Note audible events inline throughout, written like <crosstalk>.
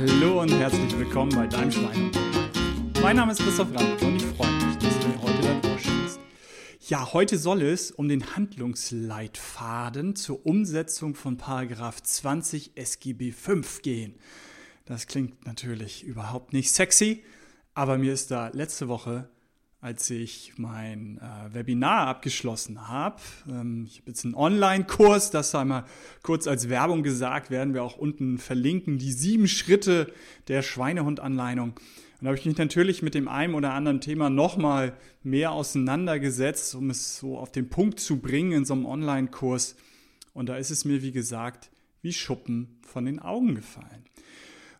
Hallo und herzlich willkommen bei deinem Schwein. Mein Name ist Christoph Randt und ich freue mich, dass du mir heute dein Ohr schenkst. Ja, heute soll es um den Handlungsleitfaden zur Umsetzung von Paragraph 20 SGB 5 gehen. Das klingt natürlich überhaupt nicht sexy, aber mir ist da letzte Woche als ich mein äh, Webinar abgeschlossen habe. Ähm, ich habe jetzt einen Online-Kurs, das einmal kurz als Werbung gesagt, werden wir auch unten verlinken, die sieben Schritte der Schweinehund-Anleitung. Und da habe ich mich natürlich mit dem einen oder anderen Thema nochmal mehr auseinandergesetzt, um es so auf den Punkt zu bringen in so einem Online-Kurs. Und da ist es mir, wie gesagt, wie Schuppen von den Augen gefallen.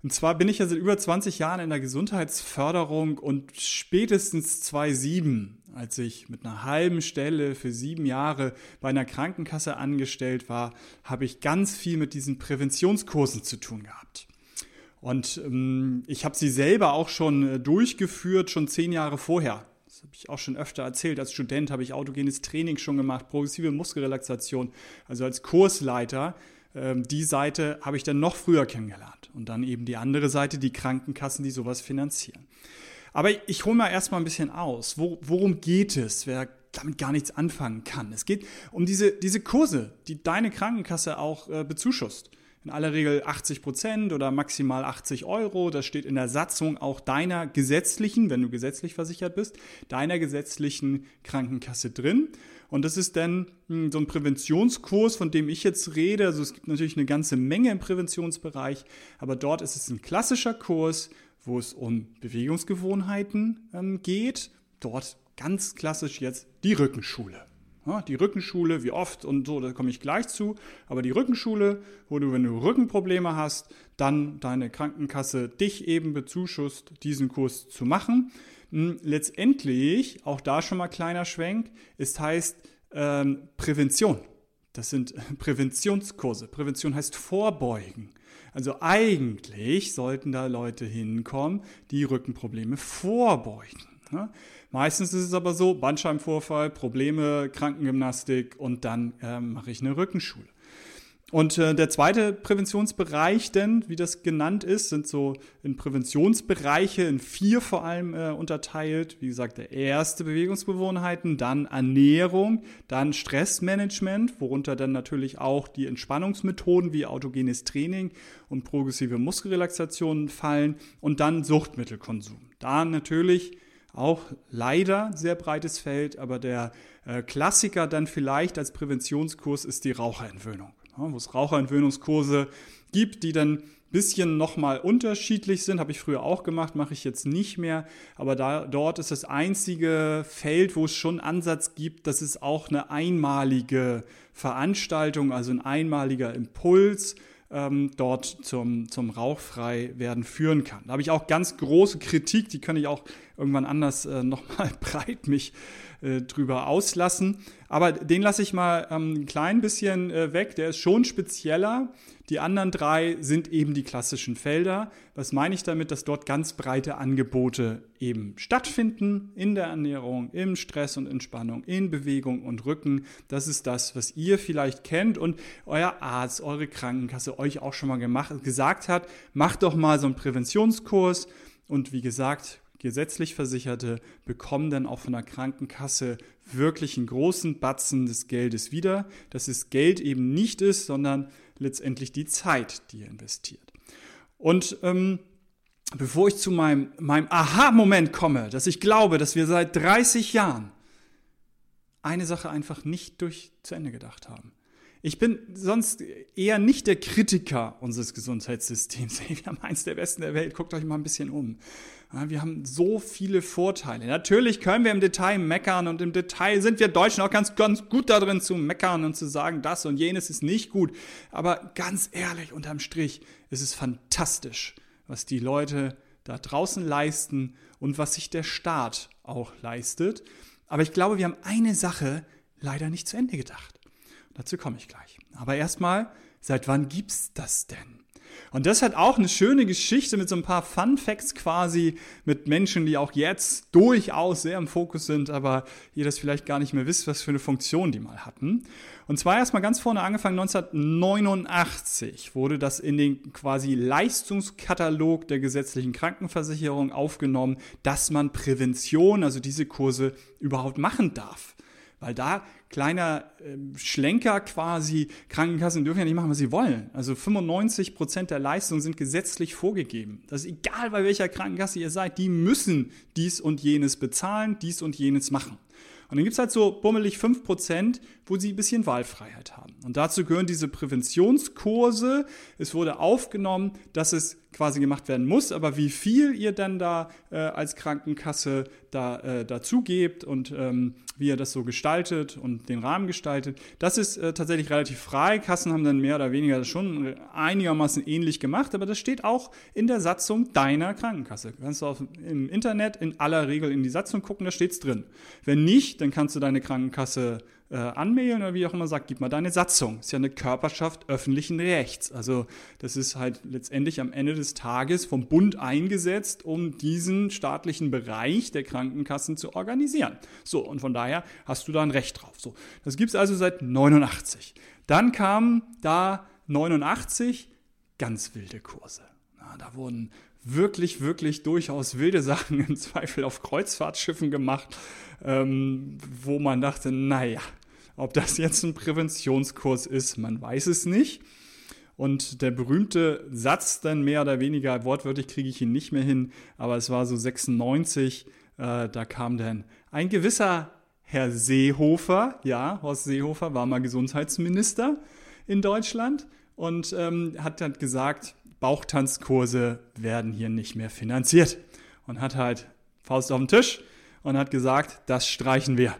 Und zwar bin ich ja seit über 20 Jahren in der Gesundheitsförderung und spätestens 2007, als ich mit einer halben Stelle für sieben Jahre bei einer Krankenkasse angestellt war, habe ich ganz viel mit diesen Präventionskursen zu tun gehabt. Und ähm, ich habe sie selber auch schon äh, durchgeführt, schon zehn Jahre vorher. Das habe ich auch schon öfter erzählt. Als Student habe ich autogenes Training schon gemacht, progressive Muskelrelaxation. Also als Kursleiter die Seite habe ich dann noch früher kennengelernt. Und dann eben die andere Seite, die Krankenkassen, die sowas finanzieren. Aber ich hole mal erstmal ein bisschen aus. worum geht es, wer damit gar nichts anfangen kann? Es geht um diese, diese Kurse, die deine Krankenkasse auch äh, bezuschusst. In aller Regel 80 Prozent oder maximal 80 Euro. Das steht in der Satzung auch deiner gesetzlichen, wenn du gesetzlich versichert bist, deiner gesetzlichen Krankenkasse drin. Und das ist dann hm, so ein Präventionskurs, von dem ich jetzt rede. Also es gibt natürlich eine ganze Menge im Präventionsbereich, aber dort ist es ein klassischer Kurs, wo es um Bewegungsgewohnheiten ähm, geht. Dort ganz klassisch jetzt die Rückenschule. Ja, die Rückenschule, wie oft und so, da komme ich gleich zu. Aber die Rückenschule, wo du, wenn du Rückenprobleme hast, dann deine Krankenkasse dich eben bezuschusst, diesen Kurs zu machen. Hm, letztendlich, auch da schon mal kleiner Schwenk, es heißt ähm, Prävention. Das sind <laughs> Präventionskurse. Prävention heißt Vorbeugen. Also eigentlich sollten da Leute hinkommen, die Rückenprobleme vorbeugen. Ja? Meistens ist es aber so, Bandscheibenvorfall, Probleme, Krankengymnastik und dann ähm, mache ich eine Rückenschule. Und äh, der zweite Präventionsbereich denn, wie das genannt ist, sind so in Präventionsbereiche in vier vor allem äh, unterteilt. Wie gesagt, der erste Bewegungsgewohnheiten, dann Ernährung, dann Stressmanagement, worunter dann natürlich auch die Entspannungsmethoden wie autogenes Training und progressive Muskelrelaxationen fallen und dann Suchtmittelkonsum. Da natürlich auch leider sehr breites Feld, aber der äh, Klassiker dann vielleicht als Präventionskurs ist die Raucherentwöhnung wo es Raucherentwöhnungskurse gibt, die dann bisschen nochmal unterschiedlich sind, habe ich früher auch gemacht, mache ich jetzt nicht mehr, aber da, dort ist das einzige Feld, wo es schon Ansatz gibt, dass es auch eine einmalige Veranstaltung, also ein einmaliger Impuls ähm, dort zum, zum Rauchfreiwerden führen kann. Da habe ich auch ganz große Kritik, die kann ich auch irgendwann anders äh, nochmal <laughs> breit mich äh, drüber auslassen. Aber den lasse ich mal ähm, ein klein bisschen äh, weg, der ist schon spezieller. Die anderen drei sind eben die klassischen Felder. Was meine ich damit, dass dort ganz breite Angebote eben stattfinden in der Ernährung, im Stress und Entspannung, in Bewegung und Rücken. Das ist das, was ihr vielleicht kennt und euer Arzt, eure Krankenkasse euch auch schon mal gemacht, gesagt hat. Macht doch mal so einen Präventionskurs. Und wie gesagt, gesetzlich Versicherte bekommen dann auch von der Krankenkasse wirklich einen großen Batzen des Geldes wieder, dass es Geld eben nicht ist, sondern letztendlich die Zeit, die ihr investiert. Und ähm, bevor ich zu meinem, meinem Aha-Moment komme, dass ich glaube, dass wir seit 30 Jahren eine Sache einfach nicht durch zu Ende gedacht haben. Ich bin sonst eher nicht der Kritiker unseres Gesundheitssystems. <laughs> wir haben eins der besten der Welt. Guckt euch mal ein bisschen um. Wir haben so viele Vorteile. Natürlich können wir im Detail meckern und im Detail sind wir Deutschen auch ganz, ganz gut darin zu meckern und zu sagen, das und jenes ist nicht gut. Aber ganz ehrlich, unterm Strich ist es fantastisch, was die Leute da draußen leisten und was sich der Staat auch leistet. Aber ich glaube, wir haben eine Sache leider nicht zu Ende gedacht. Dazu komme ich gleich. Aber erstmal, seit wann gibt's das denn? Und das hat auch eine schöne Geschichte mit so ein paar Fun Facts quasi mit Menschen, die auch jetzt durchaus sehr im Fokus sind, aber ihr das vielleicht gar nicht mehr wisst, was für eine Funktion die mal hatten. Und zwar erstmal ganz vorne angefangen, 1989 wurde das in den quasi Leistungskatalog der gesetzlichen Krankenversicherung aufgenommen, dass man Prävention, also diese Kurse überhaupt machen darf. Weil da kleiner äh, Schlenker quasi, Krankenkassen dürfen ja nicht machen, was sie wollen. Also 95 Prozent der Leistungen sind gesetzlich vorgegeben. Das ist egal, bei welcher Krankenkasse ihr seid, die müssen dies und jenes bezahlen, dies und jenes machen. Und dann gibt es halt so bummelig 5%, wo sie ein bisschen Wahlfreiheit haben. Und dazu gehören diese Präventionskurse. Es wurde aufgenommen, dass es quasi gemacht werden muss, aber wie viel ihr dann da äh, als Krankenkasse da äh, dazu gebt und ähm, wie ihr das so gestaltet und den Rahmen gestaltet, das ist äh, tatsächlich relativ frei. Kassen haben dann mehr oder weniger schon einigermaßen ähnlich gemacht, aber das steht auch in der Satzung deiner Krankenkasse. Kannst du auf, im Internet in aller Regel in die Satzung gucken, da steht's drin. Wenn nicht, dann kannst du deine Krankenkasse äh, anmailen oder wie auch immer sagt, gib mal deine Satzung. Ist ja eine Körperschaft öffentlichen Rechts. Also das ist halt letztendlich am Ende des Tages vom Bund eingesetzt, um diesen staatlichen Bereich der Krankenkassen zu organisieren. So, und von daher hast du da ein Recht drauf. So, das gibt's also seit 89. Dann kamen da 89 ganz wilde Kurse. Na, da wurden wirklich, wirklich durchaus wilde Sachen <laughs> im Zweifel auf Kreuzfahrtschiffen gemacht, ähm, wo man dachte, naja, ob das jetzt ein Präventionskurs ist, man weiß es nicht. Und der berühmte Satz dann mehr oder weniger, wortwörtlich kriege ich ihn nicht mehr hin, aber es war so 96, äh, da kam dann ein gewisser Herr Seehofer, ja, Horst Seehofer war mal Gesundheitsminister in Deutschland und ähm, hat dann gesagt, Bauchtanzkurse werden hier nicht mehr finanziert. Und hat halt Faust auf den Tisch und hat gesagt, das streichen wir.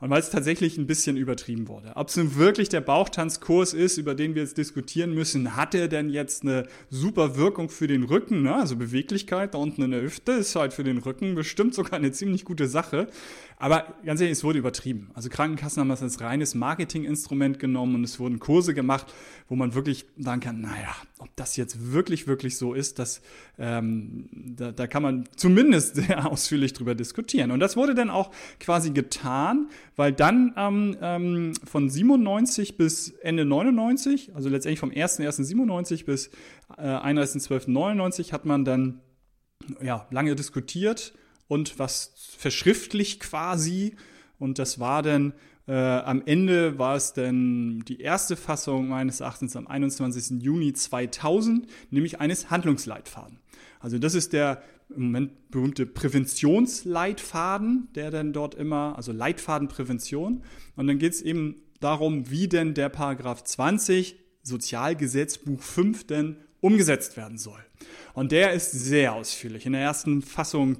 Und weil es tatsächlich ein bisschen übertrieben wurde. Ob es nun wirklich der Bauchtanzkurs ist, über den wir jetzt diskutieren müssen, hat er denn jetzt eine super Wirkung für den Rücken? Ne? Also Beweglichkeit da unten in der Hüfte ist halt für den Rücken bestimmt sogar eine ziemlich gute Sache. Aber ganz ehrlich, es wurde übertrieben. Also Krankenkassen haben das als reines Marketinginstrument genommen und es wurden Kurse gemacht, wo man wirklich sagen kann, naja, ob das jetzt wirklich, wirklich so ist, das, ähm, da, da kann man zumindest <laughs> sehr ausführlich drüber diskutieren. Und das wurde dann auch quasi getan, weil dann ähm, ähm, von 97 bis Ende 99, also letztendlich vom 1.1.97 bis äh, 31.12.99 hat man dann ja, lange diskutiert und was verschriftlich quasi. Und das war dann äh, am Ende war es dann die erste Fassung meines Erachtens am 21. Juni 2000, nämlich eines Handlungsleitfaden. Also das ist der im Moment berühmte Präventionsleitfaden, der dann dort immer, also Leitfadenprävention. Und dann geht es eben darum, wie denn der Paragraph 20 Sozialgesetzbuch 5 denn umgesetzt werden soll. Und der ist sehr ausführlich. In der ersten Fassung,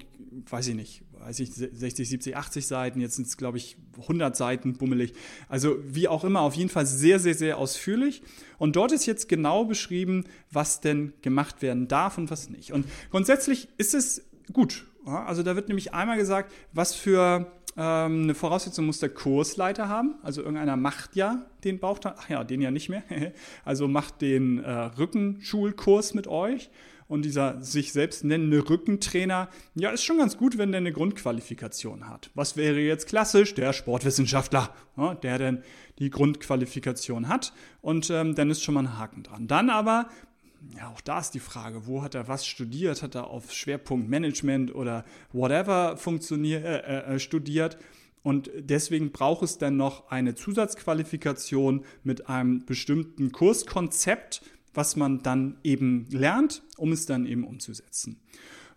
weiß ich nicht, weiß ich, 60, 70, 80 Seiten, jetzt sind es, glaube ich, 100 Seiten bummelig. Also wie auch immer, auf jeden Fall sehr, sehr, sehr ausführlich. Und dort ist jetzt genau beschrieben, was denn gemacht werden darf und was nicht. Und grundsätzlich ist es gut. Also da wird nämlich einmal gesagt, was für ähm, eine Voraussetzung muss der Kursleiter haben. Also irgendeiner macht ja den Bauchtanz, ach ja, den ja nicht mehr. <laughs> also macht den äh, Rückenschulkurs mit euch und dieser sich selbst nennende Rückentrainer, ja, ist schon ganz gut, wenn der eine Grundqualifikation hat. Was wäre jetzt klassisch? Der Sportwissenschaftler, ja, der dann die Grundqualifikation hat und ähm, dann ist schon mal ein Haken dran. Dann aber ja, auch da ist die Frage, wo hat er was studiert? Hat er auf Schwerpunkt Management oder whatever funktioniert, äh, äh, äh, studiert? Und deswegen braucht es dann noch eine Zusatzqualifikation mit einem bestimmten Kurskonzept, was man dann eben lernt, um es dann eben umzusetzen.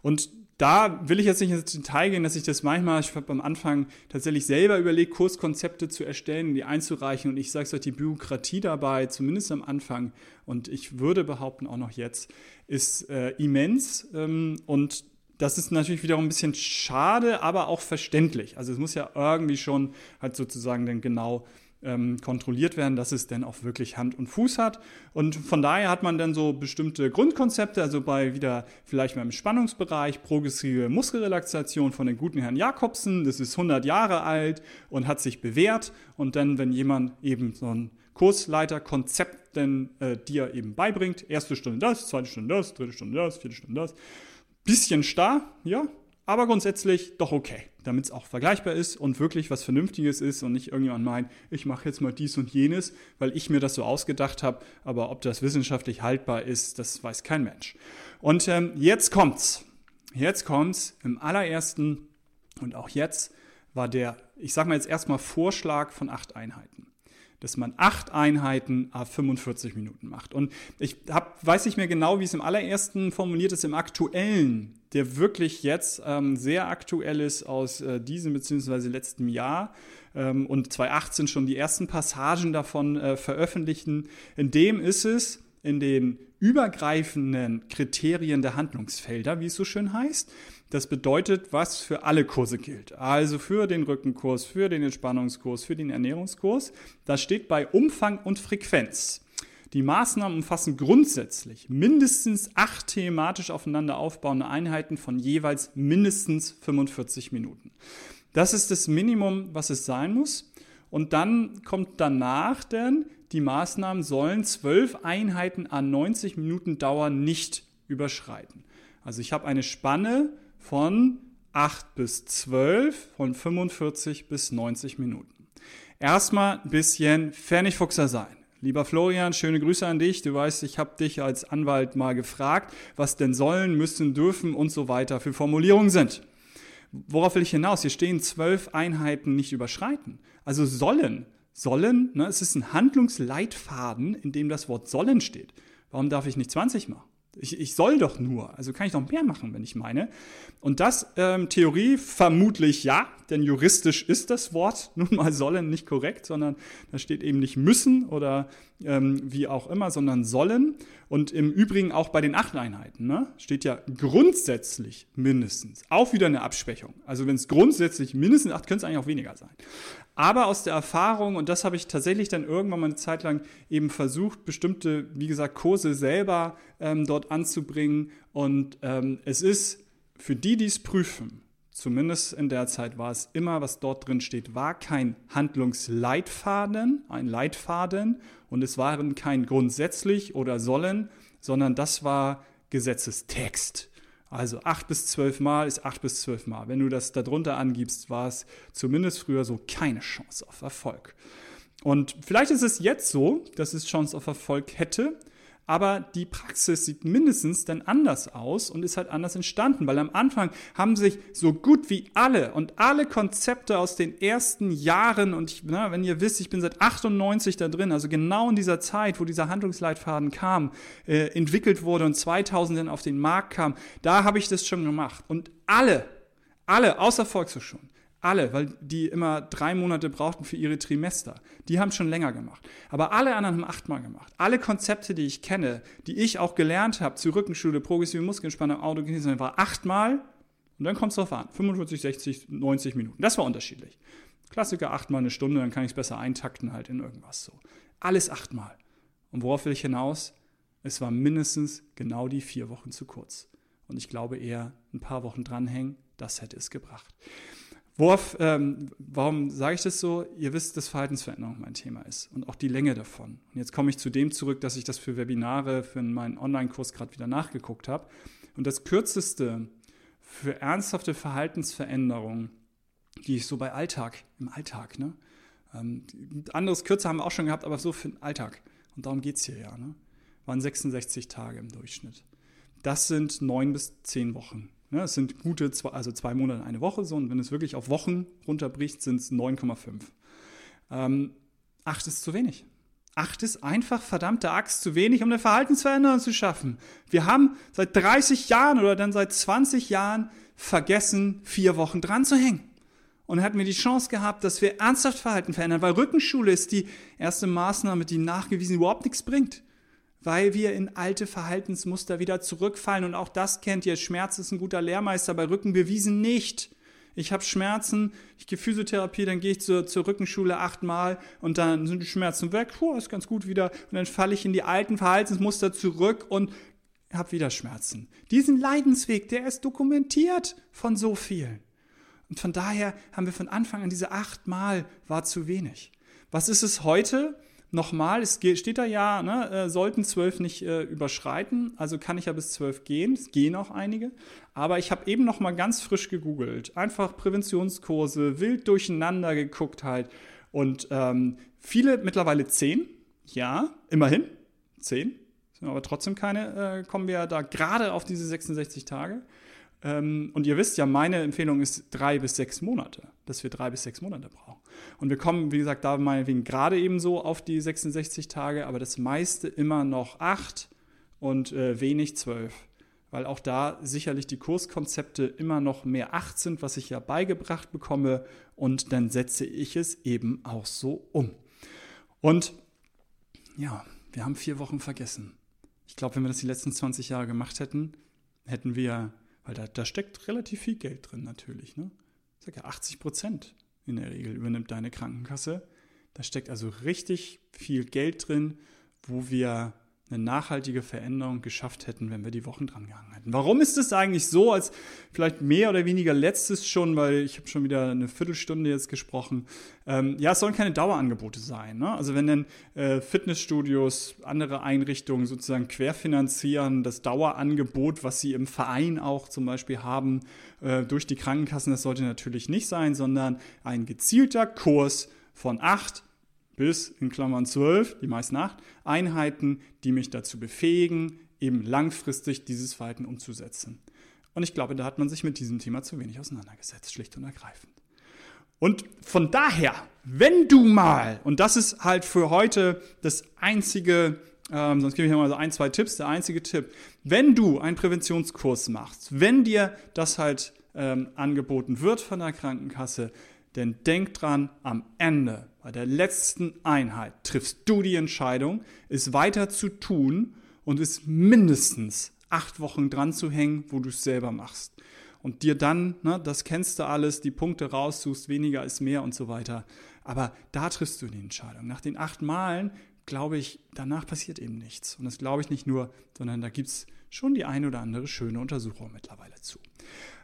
Und da will ich jetzt nicht ins Detail gehen, dass ich das manchmal, ich habe am Anfang tatsächlich selber überlegt, Kurskonzepte zu erstellen, die einzureichen und ich sage es euch, die Bürokratie dabei, zumindest am Anfang und ich würde behaupten auch noch jetzt, ist äh, immens ähm, und das ist natürlich wiederum ein bisschen schade, aber auch verständlich. Also es muss ja irgendwie schon halt sozusagen dann genau ähm, kontrolliert werden, dass es denn auch wirklich Hand und Fuß hat. Und von daher hat man dann so bestimmte Grundkonzepte, also bei wieder vielleicht mal im Spannungsbereich, progressive Muskelrelaxation von den guten Herrn Jakobsen, das ist 100 Jahre alt und hat sich bewährt. Und dann, wenn jemand eben so ein Kursleiterkonzept denn äh, dir eben beibringt, erste Stunde das, zweite Stunde das, dritte Stunde das, vierte Stunde das. Bisschen starr, ja, aber grundsätzlich doch okay, damit es auch vergleichbar ist und wirklich was Vernünftiges ist und nicht irgendjemand meint, ich mache jetzt mal dies und jenes, weil ich mir das so ausgedacht habe, aber ob das wissenschaftlich haltbar ist, das weiß kein Mensch. Und ähm, jetzt kommt's. Jetzt kommt's im allerersten und auch jetzt war der, ich sage mal jetzt erstmal Vorschlag von acht Einheiten dass man acht Einheiten a 45 Minuten macht. Und ich hab, weiß nicht mehr genau, wie es im allerersten formuliert ist, im aktuellen, der wirklich jetzt ähm, sehr aktuell ist aus äh, diesem bzw. letzten Jahr ähm, und 2018 schon die ersten Passagen davon äh, veröffentlichen. In dem ist es in den übergreifenden Kriterien der Handlungsfelder, wie es so schön heißt, das bedeutet, was für alle Kurse gilt. Also für den Rückenkurs, für den Entspannungskurs, für den Ernährungskurs. Da steht bei Umfang und Frequenz. Die Maßnahmen umfassen grundsätzlich mindestens acht thematisch aufeinander aufbauende Einheiten von jeweils mindestens 45 Minuten. Das ist das Minimum, was es sein muss. Und dann kommt danach denn, die Maßnahmen sollen zwölf Einheiten an 90 Minuten Dauer nicht überschreiten. Also ich habe eine Spanne von 8 bis 12, von 45 bis 90 Minuten. Erstmal ein bisschen Pfennigfuchser sein. Lieber Florian, schöne Grüße an dich. Du weißt, ich habe dich als Anwalt mal gefragt, was denn sollen, müssen, dürfen und so weiter für Formulierungen sind. Worauf will ich hinaus? Hier stehen zwölf Einheiten nicht überschreiten. Also sollen. Sollen, ne, es ist ein Handlungsleitfaden, in dem das Wort sollen steht. Warum darf ich nicht 20 machen? Ich, ich soll doch nur, also kann ich noch mehr machen, wenn ich meine. Und das ähm, Theorie vermutlich ja, denn juristisch ist das Wort <laughs> nun mal sollen nicht korrekt, sondern da steht eben nicht müssen oder ähm, wie auch immer, sondern sollen. Und im Übrigen auch bei den acht Einheiten ne, steht ja grundsätzlich mindestens. Auch wieder eine Abschwächung. Also wenn es grundsätzlich mindestens acht, könnte es eigentlich auch weniger sein. Aber aus der Erfahrung, und das habe ich tatsächlich dann irgendwann mal eine Zeit lang eben versucht, bestimmte, wie gesagt, Kurse selber ähm, dort anzubringen. Und ähm, es ist für die, die es prüfen, zumindest in der Zeit war es immer, was dort drin steht, war kein Handlungsleitfaden, ein Leitfaden und es waren kein grundsätzlich oder sollen, sondern das war Gesetzestext. Also acht bis zwölf Mal ist acht bis zwölf Mal. Wenn du das darunter angibst, war es zumindest früher so keine Chance auf Erfolg. Und vielleicht ist es jetzt so, dass es Chance auf Erfolg hätte, aber die Praxis sieht mindestens dann anders aus und ist halt anders entstanden, weil am Anfang haben sich so gut wie alle und alle Konzepte aus den ersten Jahren und ich, na, wenn ihr wisst, ich bin seit 98 da drin, also genau in dieser Zeit, wo dieser Handlungsleitfaden kam, äh, entwickelt wurde und 2000 dann auf den Markt kam, da habe ich das schon gemacht. Und alle, alle außer Volkshochschulen alle, weil die immer drei Monate brauchten für ihre Trimester. Die haben schon länger gemacht. Aber alle anderen haben achtmal gemacht. Alle Konzepte, die ich kenne, die ich auch gelernt habe, zur Rückenschule, progressive Muskelentspannung, Autogenesung, war achtmal. Und dann kommt es drauf an. 45, 60, 90 Minuten. Das war unterschiedlich. Klassiker achtmal eine Stunde, dann kann ich es besser eintakten halt in irgendwas so. Alles achtmal. Und worauf will ich hinaus? Es war mindestens genau die vier Wochen zu kurz. Und ich glaube eher ein paar Wochen dranhängen, das hätte es gebracht. Worauf, ähm, warum sage ich das so? Ihr wisst, dass Verhaltensveränderung mein Thema ist und auch die Länge davon. Und jetzt komme ich zu dem zurück, dass ich das für Webinare, für meinen Online-Kurs gerade wieder nachgeguckt habe. Und das kürzeste für ernsthafte Verhaltensveränderungen, die ich so bei Alltag, im Alltag, ne? Ähm, anderes kürzer haben wir auch schon gehabt, aber so für den Alltag. Und darum geht es hier ja, ne? Waren 66 Tage im Durchschnitt. Das sind neun bis zehn Wochen. Ne, es sind gute, zwei, also zwei Monate, eine Woche so. Und wenn es wirklich auf Wochen runterbricht, sind es 9,5. Ähm, acht ist zu wenig. Acht ist einfach verdammte Axt zu wenig, um eine Verhaltensveränderung zu schaffen. Wir haben seit 30 Jahren oder dann seit 20 Jahren vergessen, vier Wochen dran zu hängen. Und hätten wir die Chance gehabt, dass wir ernsthaft Verhalten verändern, weil Rückenschule ist die erste Maßnahme, die nachgewiesen überhaupt nichts bringt weil wir in alte Verhaltensmuster wieder zurückfallen. Und auch das kennt ihr. Schmerz ist ein guter Lehrmeister, bei Rücken bewiesen nicht. Ich habe Schmerzen, ich gehe Physiotherapie, dann gehe ich zur, zur Rückenschule achtmal und dann sind die Schmerzen weg, puh, ist ganz gut wieder. Und dann falle ich in die alten Verhaltensmuster zurück und habe wieder Schmerzen. Diesen Leidensweg, der ist dokumentiert von so vielen. Und von daher haben wir von Anfang an diese achtmal war zu wenig. Was ist es heute? Nochmal, es steht da ja, ne, äh, sollten zwölf nicht äh, überschreiten, also kann ich ja bis zwölf gehen, es gehen auch einige, aber ich habe eben nochmal ganz frisch gegoogelt, einfach Präventionskurse, wild durcheinander geguckt halt. Und ähm, viele mittlerweile zehn, ja, immerhin, zehn, aber trotzdem keine, äh, kommen wir da gerade auf diese 66 Tage. Ähm, und ihr wisst ja, meine Empfehlung ist drei bis sechs Monate, dass wir drei bis sechs Monate brauchen. Und wir kommen, wie gesagt, da meinetwegen gerade eben so auf die 66 Tage, aber das meiste immer noch acht und äh, wenig zwölf. Weil auch da sicherlich die Kurskonzepte immer noch mehr acht sind, was ich ja beigebracht bekomme. Und dann setze ich es eben auch so um. Und ja, wir haben vier Wochen vergessen. Ich glaube, wenn wir das die letzten 20 Jahre gemacht hätten, hätten wir weil da, da steckt relativ viel Geld drin natürlich. Ne? Ich sage ja, 80 Prozent in der Regel übernimmt deine Krankenkasse. Da steckt also richtig viel Geld drin, wo wir eine nachhaltige Veränderung geschafft hätten, wenn wir die Wochen dran gehangen hätten. Warum ist es eigentlich so, als vielleicht mehr oder weniger letztes schon, weil ich habe schon wieder eine Viertelstunde jetzt gesprochen. Ähm, ja, es sollen keine Dauerangebote sein. Ne? Also wenn dann äh, Fitnessstudios, andere Einrichtungen sozusagen querfinanzieren, das Dauerangebot, was sie im Verein auch zum Beispiel haben, äh, durch die Krankenkassen, das sollte natürlich nicht sein, sondern ein gezielter Kurs von acht bis in Klammern 12, die meisten 8, Einheiten, die mich dazu befähigen, eben langfristig dieses Verhalten umzusetzen. Und ich glaube, da hat man sich mit diesem Thema zu wenig auseinandergesetzt, schlicht und ergreifend. Und von daher, wenn du mal, und das ist halt für heute das einzige, ähm, sonst gebe ich mal so ein, zwei Tipps, der einzige Tipp, wenn du einen Präventionskurs machst, wenn dir das halt ähm, angeboten wird von der Krankenkasse, denn denk dran, am Ende, bei der letzten Einheit, triffst du die Entscheidung, es weiter zu tun und es mindestens acht Wochen dran zu hängen, wo du es selber machst. Und dir dann, ne, das kennst du alles, die Punkte raussuchst, weniger ist mehr und so weiter. Aber da triffst du die Entscheidung. Nach den acht Malen, glaube ich, danach passiert eben nichts. Und das glaube ich nicht nur, sondern da gibt es schon die eine oder andere schöne Untersuchung mittlerweile zu.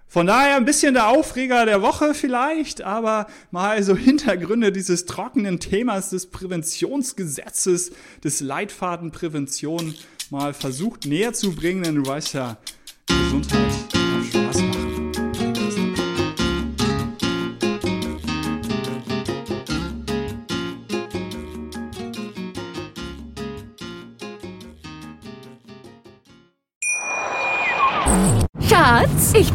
Von daher ein bisschen der Aufreger der Woche vielleicht, aber mal so Hintergründe dieses trockenen Themas des Präventionsgesetzes, des Leitfadenprävention mal versucht näher zu bringen, denn du weißt ja,